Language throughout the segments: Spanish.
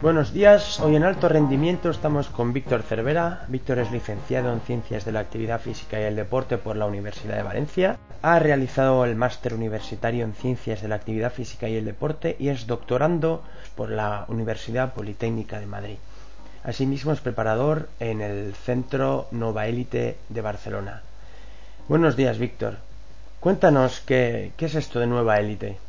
Buenos días, hoy en Alto Rendimiento estamos con Víctor Cervera. Víctor es licenciado en Ciencias de la Actividad Física y el Deporte por la Universidad de Valencia. Ha realizado el máster universitario en Ciencias de la Actividad Física y el Deporte y es doctorando por la Universidad Politécnica de Madrid. Asimismo es preparador en el Centro Nova Élite de Barcelona. Buenos días, Víctor. Cuéntanos qué, qué es esto de Nueva Élite.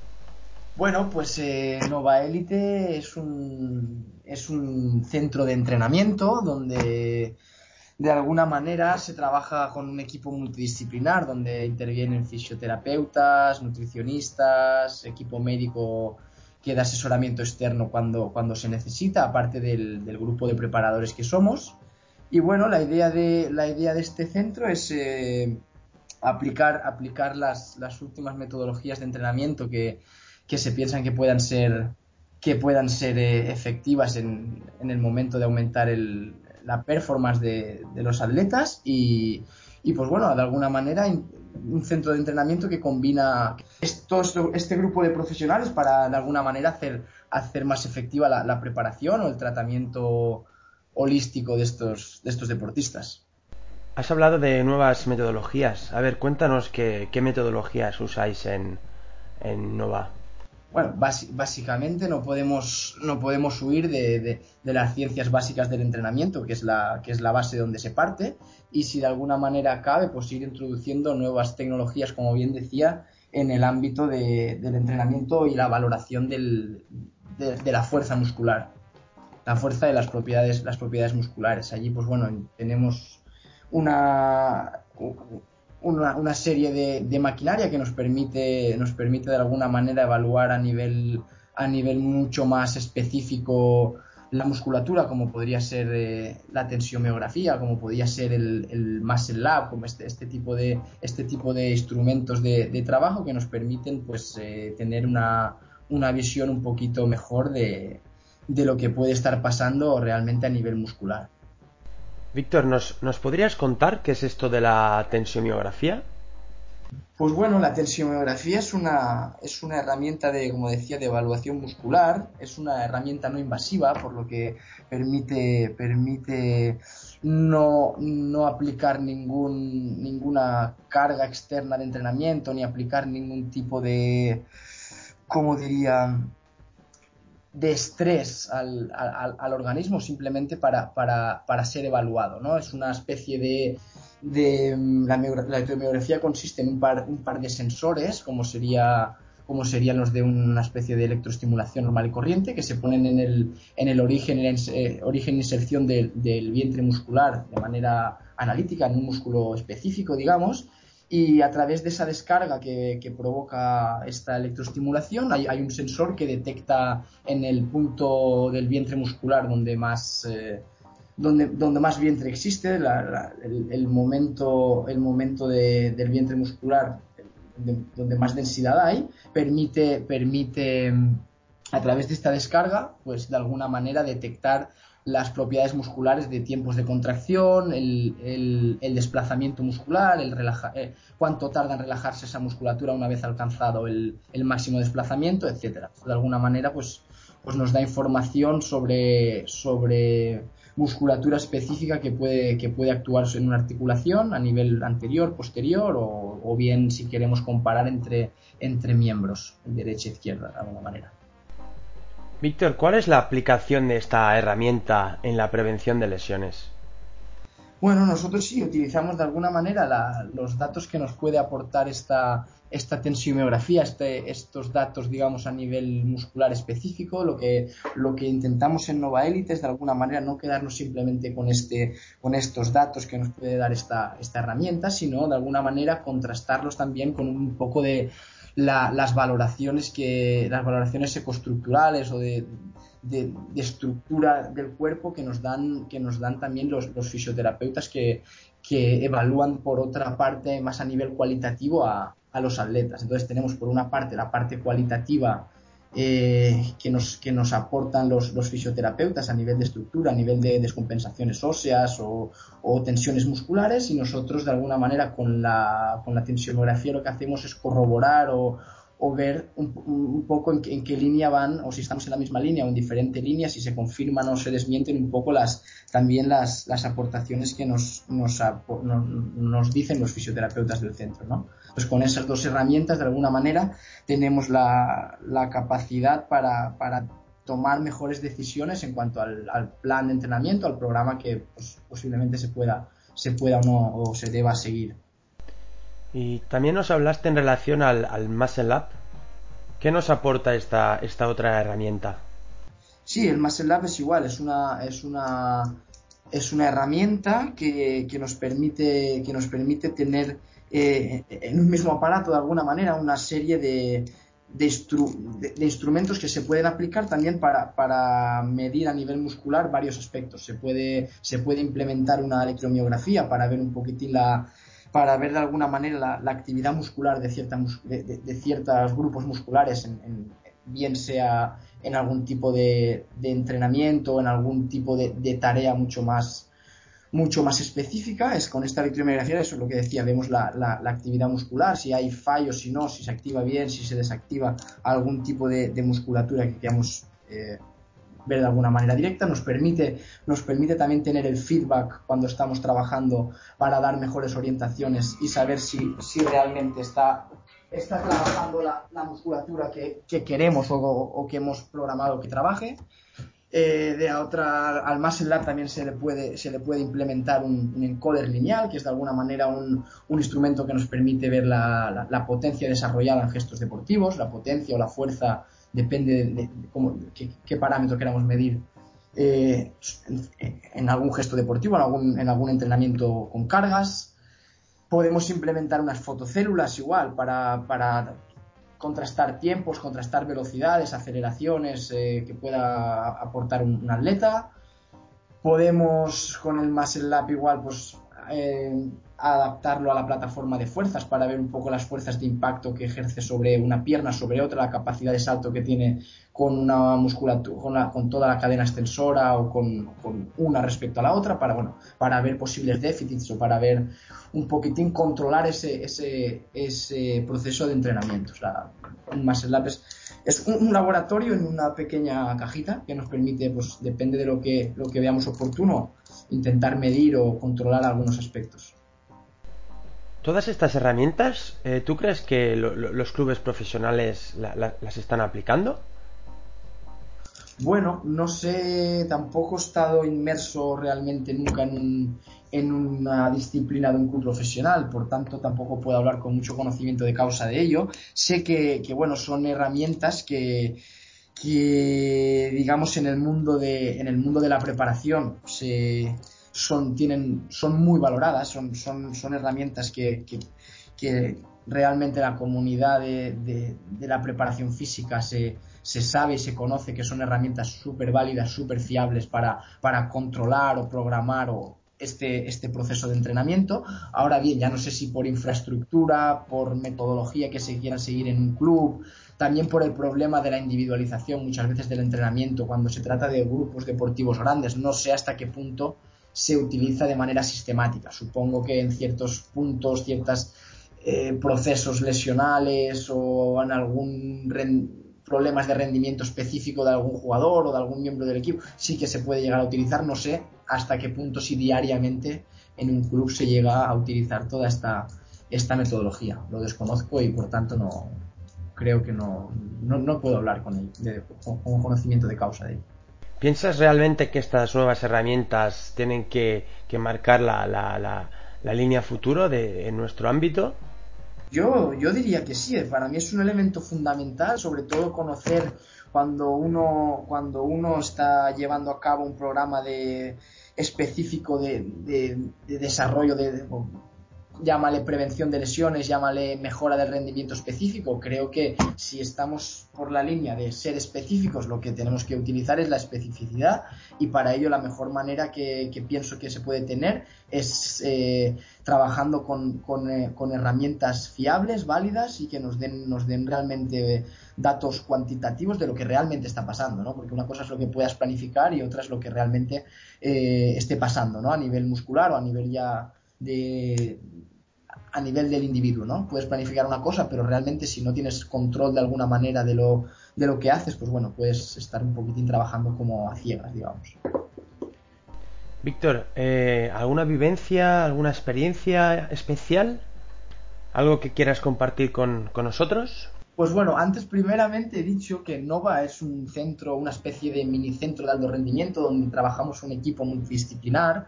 Bueno, pues eh, Nova Elite es un, es un centro de entrenamiento donde de alguna manera se trabaja con un equipo multidisciplinar donde intervienen fisioterapeutas, nutricionistas, equipo médico que da asesoramiento externo cuando, cuando se necesita, aparte del, grupo de preparadores que somos. Y bueno, la idea de, la idea de este centro es eh, aplicar, aplicar las, las últimas metodologías de entrenamiento que, que se piensan que puedan ser que puedan ser eh, efectivas en, en, el momento de aumentar el, la performance de, de los atletas y, y, pues bueno, de alguna manera un centro de entrenamiento que combina esto, este grupo de profesionales para de alguna manera hacer, hacer más efectiva la, la, preparación o el tratamiento holístico de estos, de estos deportistas. Has hablado de nuevas metodologías. A ver, cuéntanos qué, qué metodologías usáis en, en Nova bueno, básicamente no podemos, no podemos huir de, las ciencias básicas del entrenamiento, que es, la, que es la base donde se parte, y si de alguna manera cabe, pues ir introduciendo nuevas tecnologías, como bien decía, en el ámbito del entrenamiento y la valoración del, de, la fuerza muscular, la fuerza de las propiedades, las propiedades musculares. Allí, pues bueno, tenemos una, una, serie de, maquinaria que nos permite, nos permite de alguna manera evaluar a nivel, a nivel mucho más específico la musculatura, como podría ser eh, la tensiomiografía, como podría ser el, el Muscle Lab, como este, este, tipo, de, este tipo de instrumentos de, trabajo que nos permiten pues, eh, tener una, una, visión un poquito mejor de, de lo que puede estar pasando realmente a nivel muscular. Víctor, ¿nos, ¿nos podrías contar qué es esto de la tensiomiografía? Pues bueno, la tensiomiografía es una, es una herramienta de, como decía, de evaluación muscular, es una herramienta no invasiva, por lo que permite, permite no, no aplicar ningún, ninguna carga externa de entrenamiento, ni aplicar ningún tipo de, ¿cómo diría?, de estrés al, al, organismo simplemente para, para, para, ser evaluado. ¿no? Es una especie de... de mm, la, la consiste en un par, un par de sensores, como sería como serían los de una especie de electroestimulación normal y corriente, que se ponen en el, en el origen, en eh, origen e inserción del vientre muscular de manera analítica, en un músculo específico, digamos, y a través de esa descarga que, provoca esta electroestimulación hay, un sensor que detecta en el punto del vientre muscular donde más, eh, donde, donde, más vientre existe, el, momento, el momento del vientre muscular donde más densidad hay, permite, permite a través de esta descarga, pues de alguna manera detectar las propiedades musculares de tiempos de contracción, el, desplazamiento muscular, el eh, cuánto tarda en relajarse esa musculatura una vez alcanzado el, máximo desplazamiento, etcétera. De alguna manera, pues, pues nos da información sobre, sobre musculatura específica que puede, que puede actuar en una articulación a nivel anterior, posterior o, o bien si queremos comparar entre, entre miembros, derecha e izquierda, de alguna manera. Víctor, ¿cuál es la aplicación de esta herramienta en la prevención de lesiones? Bueno, nosotros sí utilizamos de alguna manera los datos que nos puede aportar esta, esta tensiomiografía, este, estos datos, digamos, a nivel muscular específico. Lo que, lo que intentamos en Nova Elite es de alguna manera no quedarnos simplemente con, este, con estos datos que nos puede dar esta, esta herramienta, sino de alguna manera contrastarlos también con un poco de las valoraciones que las valoraciones ecoestructurales o de, de, estructura del cuerpo que nos dan, que nos dan también los, los fisioterapeutas que, que, evalúan por otra parte más a nivel cualitativo a, a, los atletas. Entonces tenemos por una parte la parte cualitativa eh, que, nos, que nos aportan los, los, fisioterapeutas a nivel de estructura, a nivel de descompensaciones óseas o, o, tensiones musculares y nosotros de alguna manera con la, con la tensionografía lo que hacemos es corroborar o, o ver un, poco en, qué línea van o si estamos en la misma línea o en diferente línea, si se confirman o se desmienten un poco las también las, las aportaciones que nos, nos, nos, dicen los fisioterapeutas del centro. ¿no? Pues con esas dos herramientas, de alguna manera, tenemos la, la capacidad para, para, tomar mejores decisiones en cuanto al, plan de entrenamiento, al programa que pues, posiblemente se pueda, se pueda o no o se deba seguir. Y también nos hablaste en relación al, al Muscle Up. ¿Qué nos aporta esta, esta otra herramienta? Sí, el Muscle Up es igual, es una, es una, es una herramienta que, que nos permite, que nos permite tener eh, en un mismo aparato, de alguna manera, una serie de, de, instrumentos que se pueden aplicar también para, para, medir a nivel muscular varios aspectos. Se puede, se puede implementar una electromiografía para ver un poquitín la, para ver de alguna manera la, actividad muscular de, cierta, de, ciertos grupos musculares, en, bien sea en algún tipo de, entrenamiento o en algún tipo de, tarea mucho más mucho más específica es con esta electromiografía eso es lo que decía vemos la, actividad muscular si hay fallos si no si se activa bien si se desactiva algún tipo de, musculatura que queramos eh, ver de alguna manera directa, nos permite, nos permite también tener el feedback cuando estamos trabajando para dar mejores orientaciones y saber si, si realmente está, está trabajando la, la musculatura que, que queremos o, o, que hemos programado que trabaje. Eh, de otra, al Muscle Lab también se le puede, se le puede implementar un, encoder lineal, que es de alguna manera un, un instrumento que nos permite ver la, potencia desarrollada en gestos deportivos, la potencia o la fuerza depende de, cómo, qué, parámetro queramos medir eh, en, algún gesto deportivo, en en algún entrenamiento con cargas. Podemos implementar unas fotocélulas igual para, para contrastar tiempos, contrastar velocidades, aceleraciones eh, que pueda aportar un, atleta. Podemos con el Muscle Lab igual pues eh, adaptarlo a la plataforma de fuerzas para ver un poco las fuerzas de impacto que ejerce sobre una pierna, sobre otra, la capacidad de salto que tiene con una musculatura, con, toda la cadena extensora o con, una respecto a la otra, para, bueno, para ver posibles déficits o para ver un poquitín controlar ese, ese, proceso de entrenamiento. un Muscle Lab es, un, laboratorio en una pequeña cajita que nos permite, pues depende de lo que, lo que veamos oportuno, intentar medir o controlar algunos aspectos. Todas estas herramientas, eh, ¿tú crees que los clubes profesionales las están aplicando? Bueno, no sé, tampoco he estado inmerso realmente nunca en, una disciplina de un club profesional, por tanto tampoco puedo hablar con mucho conocimiento de causa de ello. Sé que, que bueno, son herramientas que, que digamos en el mundo de, en el mundo de la preparación se, son, tienen, son muy valoradas, son, son, son herramientas que, que, realmente la comunidad de, de, la preparación física se, se, sabe y se conoce que son herramientas súper válidas, súper fiables para, para controlar o programar o, este, este, proceso de entrenamiento. Ahora bien, ya no sé si por infraestructura, por metodología que se quiera seguir en un club, también por el problema de la individualización muchas veces del entrenamiento cuando se trata de grupos deportivos grandes. No sé hasta qué punto se utiliza de manera sistemática. Supongo que en ciertos puntos, ciertos eh, procesos lesionales o en algún problemas de rendimiento específico de algún jugador o de algún miembro del equipo, sí que se puede llegar a utilizar. No sé hasta qué punto si diariamente en un club se llega a utilizar toda esta, esta metodología. Lo desconozco y por tanto no creo que no, no, puedo hablar con, él, con conocimiento de causa de ello. ¿Piensas realmente que estas nuevas herramientas tienen que, marcar la, línea futuro de, en nuestro ámbito? Yo, yo diría que sí, para mí es un elemento fundamental, sobre todo conocer cuando uno, cuando uno está llevando a cabo un programa específico de, de, desarrollo de, llámale prevención de lesiones, llámale mejora del rendimiento específico. Creo que si estamos por la línea de ser específicos, lo que tenemos que utilizar es la especificidad y para ello la mejor manera que, pienso que se puede tener es eh, trabajando con, eh, con, herramientas fiables, válidas y que nos den, nos den realmente datos cuantitativos de lo que realmente está pasando, ¿no? Porque una cosa es lo que puedas planificar y otra es lo que realmente eh, esté pasando, ¿no? A nivel muscular o a nivel ya de, a nivel del individuo, ¿no? Puedes planificar una cosa, pero realmente si no tienes control de alguna manera de lo, de lo que haces, pues bueno, puedes estar un poquitín trabajando como a ciegas, digamos. Víctor, eh, ¿alguna vivencia, alguna experiencia especial? ¿Algo que quieras compartir con, con nosotros? Pues bueno, antes primeramente he dicho que Nova es un centro, una especie de mini centro de alto rendimiento donde trabajamos un equipo multidisciplinar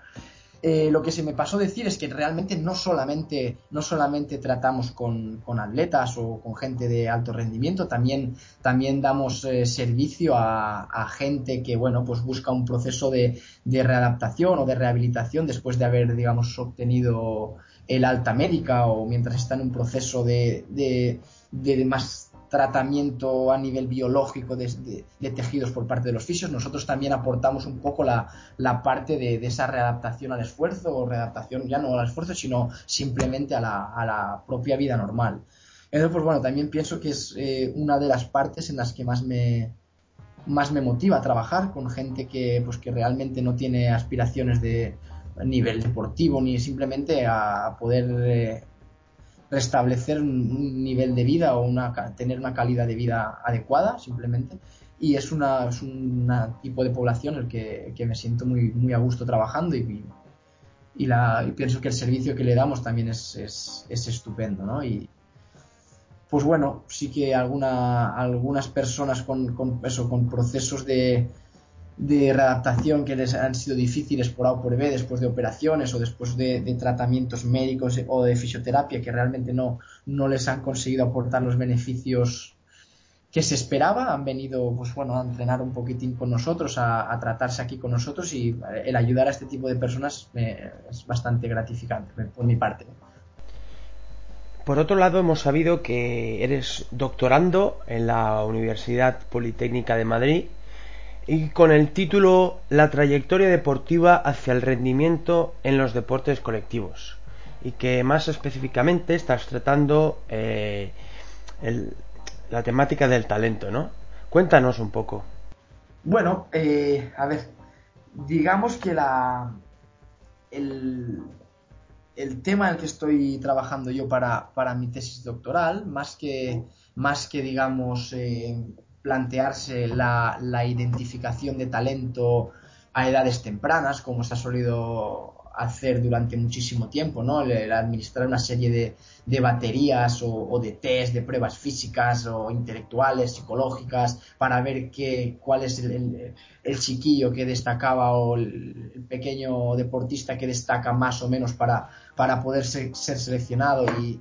eh, lo que se me pasó decir es que realmente no solamente, no solamente tratamos con, atletas o con gente de alto rendimiento, también, también damos eh, servicio a, gente que bueno, pues busca un proceso de, readaptación o de rehabilitación después de haber, digamos, obtenido el alta médica o mientras está en un proceso de, de, de más tratamiento a nivel biológico de, tejidos por parte de los fisios, nosotros también aportamos un poco la, parte de, esa readaptación al esfuerzo o readaptación ya no al esfuerzo, sino simplemente a la, propia vida normal. Entonces, pues bueno, también pienso que es eh, una de las partes en las que más me, más me motiva trabajar con gente que, pues, que realmente no tiene aspiraciones de nivel deportivo ni simplemente a poder eh, restablecer un, nivel de vida o una, tener una calidad de vida adecuada, simplemente. Y es, una, un tipo de población el que, me siento muy, a gusto trabajando y, pienso que el servicio que le damos también es, es, estupendo, ¿no? Y, pues bueno, sí que alguna, algunas personas con, con, eso, con procesos de, de readaptación que les han sido difíciles por A o por B después de operaciones o después de, tratamientos médicos o de fisioterapia que realmente no, no les han conseguido aportar los beneficios que se esperaba, han venido pues bueno a entrenar un poquitín con nosotros, a, tratarse aquí con nosotros y el ayudar a este tipo de personas es bastante gratificante por mi parte. Por otro lado, hemos sabido que eres doctorando en la Universidad Politécnica de Madrid y con el título La trayectoria deportiva hacia el rendimiento en los deportes colectivos y que más específicamente estás tratando eh, la temática del talento, ¿no? Cuéntanos un poco. Bueno, eh, a ver, digamos que la el, el tema en el que estoy trabajando yo para, para mi tesis doctoral, más que, más que digamos, eh, plantearse la, la identificación de talento a edades tempranas, como se ha solido hacer durante muchísimo tiempo, ¿no? El, administrar una serie de, de baterías o, de test, de pruebas físicas o intelectuales, psicológicas, para ver qué, cuál es el, el, chiquillo que destacaba o el, pequeño deportista que destaca más o menos para, para poder ser seleccionado y,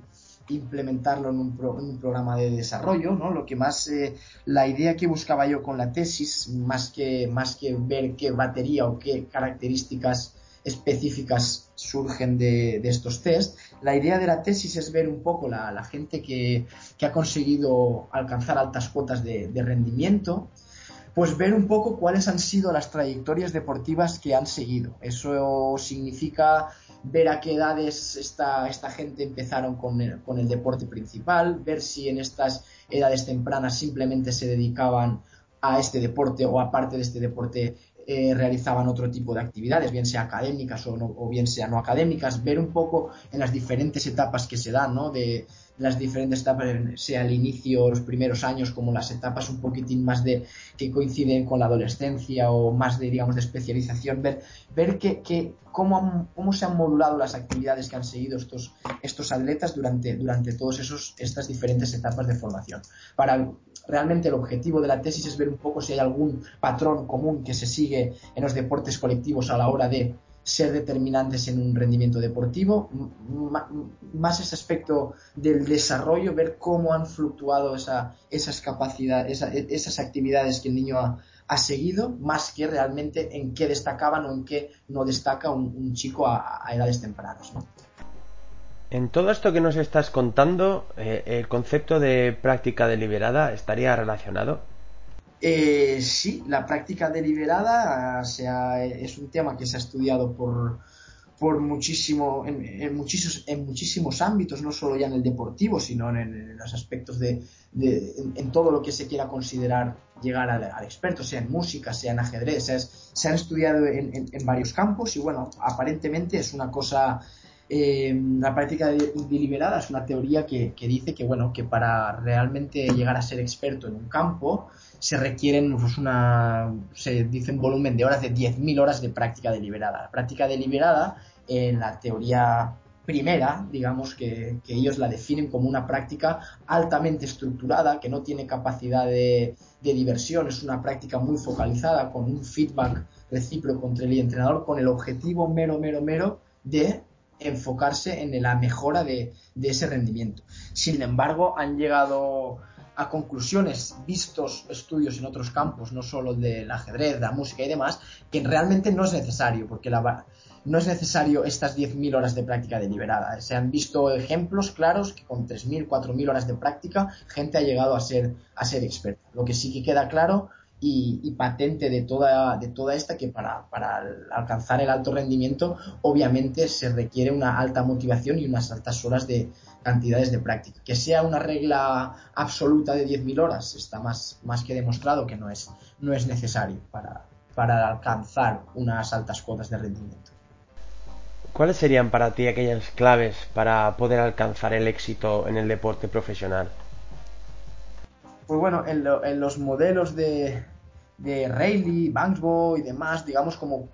implementarlo en un, programa de desarrollo, ¿no? Lo que más, eh, la idea que buscaba yo con la tesis, más que, más que ver qué batería o qué características específicas surgen de, estos test, la idea de la tesis es ver un poco la, gente que, ha conseguido alcanzar altas cuotas de, de rendimiento, pues ver un poco cuáles han sido las trayectorias deportivas que han seguido. Eso significa ver a qué edades esta, esta gente empezaron con el, con el deporte principal, ver si en estas edades tempranas simplemente se dedicaban a este deporte o aparte de este deporte eh, realizaban otro tipo de actividades, bien sea académicas o, o, bien sea no académicas, ver un poco en las diferentes etapas que se dan, ¿no? De, las diferentes etapas, sea el inicio, los primeros años, como las etapas un poquitín más de que coinciden con la adolescencia o más de, digamos, de especialización, ver, ver que, que cómo, cómo se han modulado las actividades que han seguido estos, estos atletas durante, durante todas estas diferentes etapas de formación. Para, realmente el objetivo de la tesis es ver un poco si hay algún patrón común que se sigue en los deportes colectivos a la hora de ser determinantes en un rendimiento deportivo, más ese aspecto del desarrollo, ver cómo han fluctuado esas capacidades, esas actividades que el niño ha, seguido, más que realmente en qué destacaban o en qué no destaca un, chico a, edades tempranas. En todo esto que nos estás contando, eh, ¿el concepto de práctica deliberada estaría relacionado? Eh, sí, la práctica deliberada sea, es un tema que se ha estudiado por, por muchísimo, en, muchísimos, en muchísimos ámbitos, no solo ya en el deportivo, sino en, los aspectos de, en, todo lo que se quiera considerar llegar al, experto, sea en música, sea en ajedrez, se han estudiado en, varios campos y bueno, aparentemente es una cosa eh, la práctica deliberada es una teoría que, que, dice que bueno que para realmente llegar a ser experto en un campo se requieren pues, una, se dice un volumen de horas de 10.000 horas de práctica deliberada. La práctica deliberada, en la teoría primera, digamos que, ellos la definen como una práctica altamente estructurada, que no tiene capacidad de, diversión, es una práctica muy focalizada, con un feedback recíproco entre el entrenador, con el objetivo mero, mero, mero de enfocarse en la mejora de, ese rendimiento. Sin embargo, han llegado a conclusiones, vistos estudios en otros campos, no solo del ajedrez, de la música y demás, que realmente no es necesario, porque la, no es necesario estas 10.000 horas de práctica deliberada. Se han visto ejemplos claros que con 3.000, 4.000 horas de práctica gente ha llegado a ser, a ser experta. Lo que sí que queda claro y, patente de toda, de toda esta que para, para, alcanzar el alto rendimiento obviamente se requiere una alta motivación y unas altas horas de cantidades de práctica. Que sea una regla absoluta de 10.000 horas está más, más que demostrado que no es, no es necesario para, para alcanzar unas altas cuotas de rendimiento. ¿Cuáles serían para ti aquellas claves para poder alcanzar el éxito en el deporte profesional? Pues bueno, en, los modelos de, de Rayleigh, Banksbo y demás, digamos como,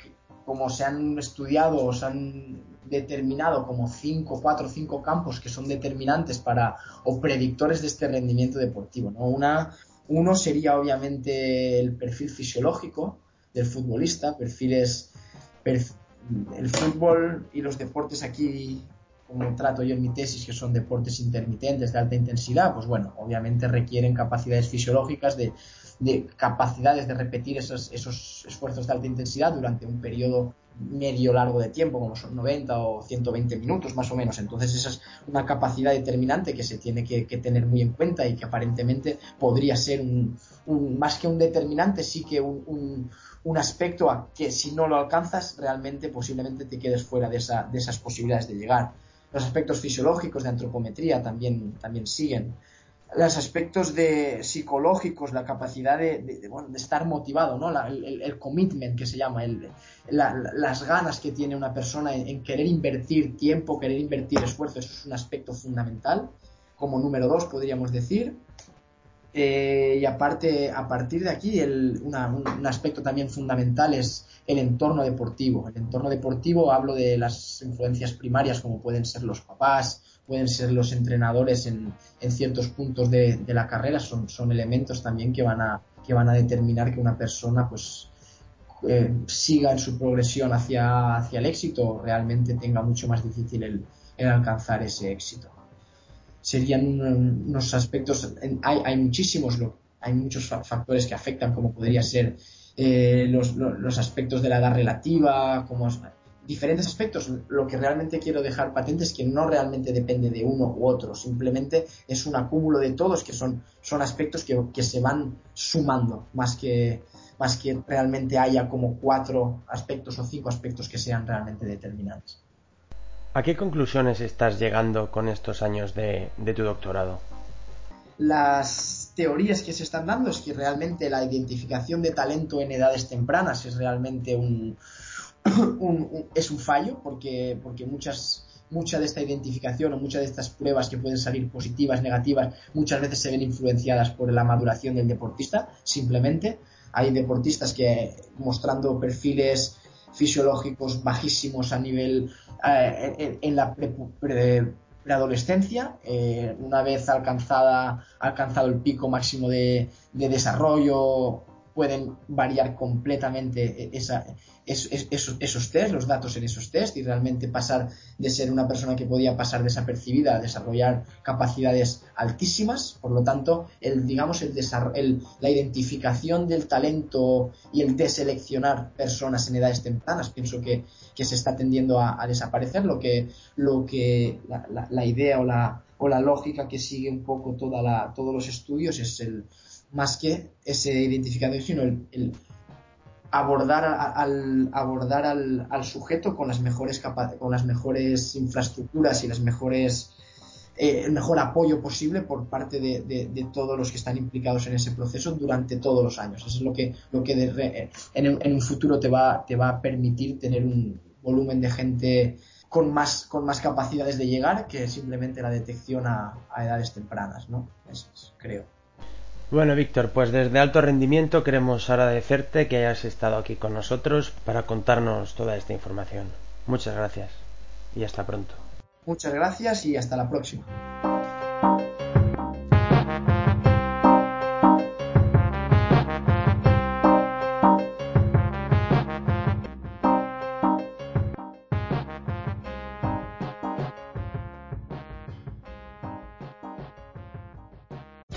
como se han estudiado o se han determinado como cinco, cuatro o cinco campos que son determinantes para o predictores de este rendimiento deportivo. ¿no? Una, uno sería obviamente el perfil fisiológico del futbolista, perfiles, el fútbol y los deportes aquí como trato yo en mi tesis, que son deportes intermitentes de alta intensidad, pues bueno, obviamente requieren capacidades fisiológicas de, capacidades de repetir esos, esos esfuerzos de alta intensidad durante un periodo medio largo de tiempo, como son 90 o 120 minutos más o menos. Entonces esa es una capacidad determinante que se tiene que, tener muy en cuenta y que aparentemente podría ser un, más que un determinante, sí que un, un, aspecto a que si no lo alcanzas realmente posiblemente te quedes fuera de, esa, de esas posibilidades de llegar. Los aspectos fisiológicos de antropometría también, también siguen. Los aspectos de psicológicos, la capacidad de, estar motivado, ¿no? el, commitment que se llama, las ganas que tiene una persona en, querer invertir tiempo, querer invertir esfuerzo, eso es un aspecto fundamental. Como número dos, podríamos decir. Eh, y aparte, a partir de aquí, un, aspecto también fundamental es el entorno deportivo. El entorno deportivo hablo de las influencias primarias como pueden ser los papás, pueden ser los entrenadores en, ciertos puntos de, la carrera, son, son, elementos también que van, a, que van a determinar que una persona pues eh, siga en su progresión hacia, hacia el éxito realmente tenga mucho más difícil el, el alcanzar ese éxito serían unos aspectos, hay, hay muchísimos, hay muchos factores que afectan, como podría ser eh, los, aspectos de la edad relativa, como diferentes aspectos. Lo que realmente quiero dejar patente es que no realmente depende de uno u otro, simplemente es un acúmulo de todos que son, son aspectos que, que se van sumando, más que, más que realmente haya como cuatro aspectos o cinco aspectos que sean realmente determinantes. ¿A qué conclusiones estás llegando con estos años de, tu doctorado? Las teorías que se están dando es que realmente la identificación de talento en edades tempranas es realmente un, es un fallo porque, porque muchas, mucha de esta identificación o muchas de estas pruebas que pueden salir positivas, negativas, muchas veces se ven influenciadas por la maduración del deportista, simplemente. Hay deportistas que mostrando perfiles fisiológicos bajísimos a nivel eh, en, la preadolescencia, eh, una vez alcanzada, alcanzado el pico máximo de, de desarrollo pueden variar completamente e, esa, esos, test, los datos en esos test y realmente pasar de ser una persona que podía pasar desapercibida a desarrollar capacidades altísimas. Por lo tanto, el, digamos, el, el la identificación del talento y el deseleccionar personas en edades tempranas, pienso que, se está tendiendo a, desaparecer. Lo que, la, idea o la, lógica que sigue un poco todos los estudios es el más que ese identificador, sino el, abordar, al, abordar al, sujeto con las mejores con las mejores infraestructuras y las mejores eh, el mejor apoyo posible por parte de, todos los que están implicados en ese proceso durante todos los años. Eso es lo que, lo que en, un futuro te va, te va a permitir tener un volumen de gente con más, con más capacidades de llegar que simplemente la detección a, edades tempranas, ¿no? Eso creo. Bueno, Víctor, pues desde alto rendimiento queremos agradecerte que hayas estado aquí con nosotros para contarnos toda esta información. Muchas gracias y hasta pronto. Muchas gracias y hasta la próxima.